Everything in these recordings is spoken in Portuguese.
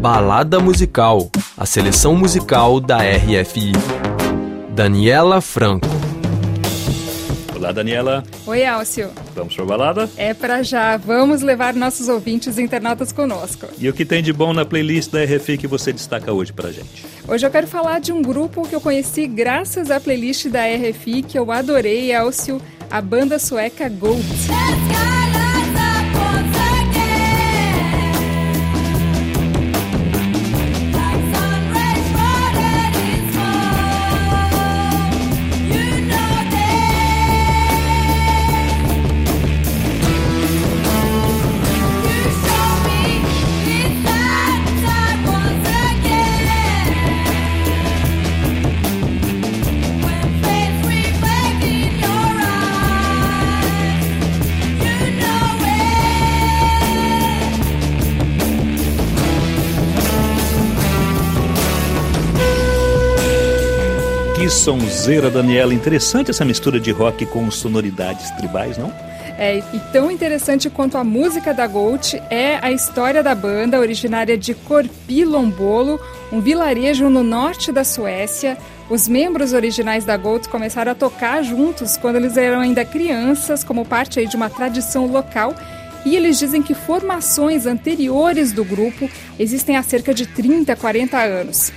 Balada Musical, a seleção musical da RFI. Daniela Franco. Olá, Daniela. Oi, Alcio. Vamos para a balada? É para já. Vamos levar nossos ouvintes e internautas conosco. E o que tem de bom na playlist da RFI que você destaca hoje para gente? Hoje eu quero falar de um grupo que eu conheci graças à playlist da RFI que eu adorei, Alcio, a banda sueca Gold. Que sonzeira, Daniela. Interessante essa mistura de rock com sonoridades tribais, não? É, e tão interessante quanto a música da Gold é a história da banda, originária de Korpilombolo, um vilarejo no norte da Suécia. Os membros originais da Gold começaram a tocar juntos quando eles eram ainda crianças, como parte de uma tradição local. E eles dizem que formações anteriores do grupo existem há cerca de 30, 40 anos.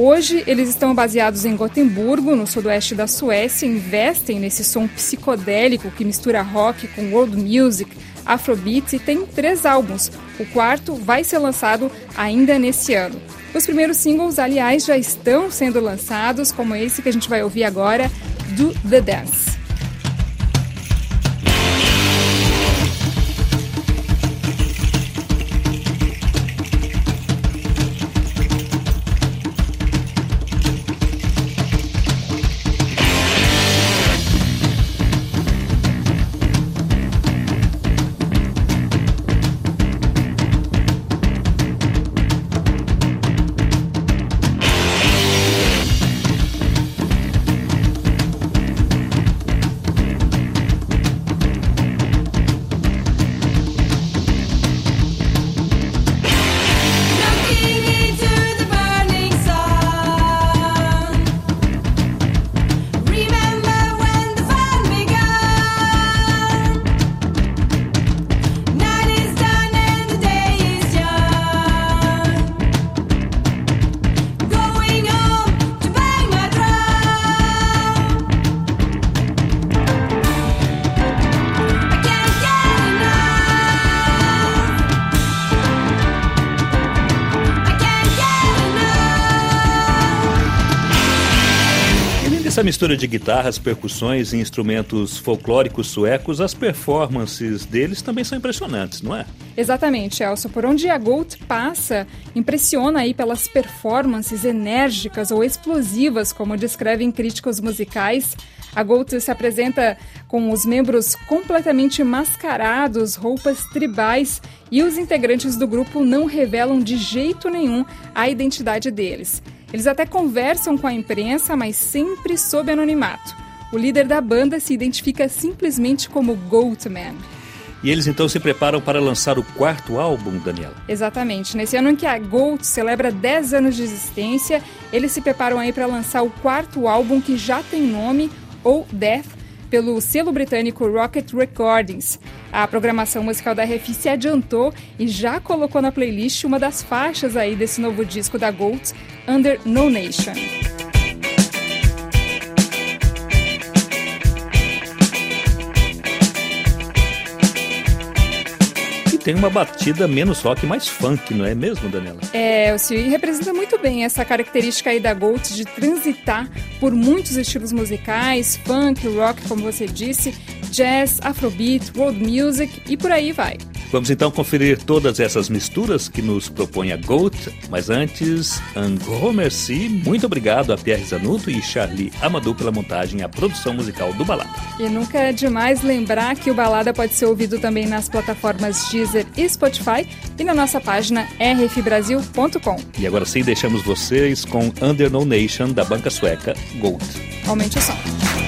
Hoje, eles estão baseados em Gotemburgo, no sudoeste da Suécia, investem nesse som psicodélico que mistura rock com world music, afrobeats e tem três álbuns. O quarto vai ser lançado ainda nesse ano. Os primeiros singles, aliás, já estão sendo lançados, como esse que a gente vai ouvir agora, Do The Dance. Essa mistura de guitarras, percussões e instrumentos folclóricos suecos, as performances deles também são impressionantes, não é? Exatamente, Elson. Por onde a Gold passa, impressiona aí pelas performances enérgicas ou explosivas, como descrevem críticos musicais. A Gold se apresenta com os membros completamente mascarados, roupas tribais, e os integrantes do grupo não revelam de jeito nenhum a identidade deles. Eles até conversam com a imprensa, mas sempre sob anonimato. O líder da banda se identifica simplesmente como Goatman. E eles então se preparam para lançar o quarto álbum, Daniela? Exatamente. Nesse ano em que a Goat celebra 10 anos de existência, eles se preparam aí para lançar o quarto álbum que já tem nome, ou Death, pelo selo britânico Rocket Recordings. A programação musical da RFI se adiantou e já colocou na playlist uma das faixas aí desse novo disco da Gold, Under No Nation. tem uma batida menos rock, mais funk, não é mesmo, Daniela? É, o Sui representa muito bem essa característica aí da Gold de transitar por muitos estilos musicais, funk, rock, como você disse, jazz, afrobeat, world music e por aí vai. Vamos então conferir todas essas misturas que nos propõe a Goat, mas antes, un grand merci, muito obrigado a Pierre Zanuto e Charlie Amadou pela montagem e a produção musical do Balada. E nunca é demais lembrar que o Balada pode ser ouvido também nas plataformas Deezer e Spotify e na nossa página rfbrasil.com. E agora sim, deixamos vocês com Under No Nation da banca sueca Goat. Aumente o som.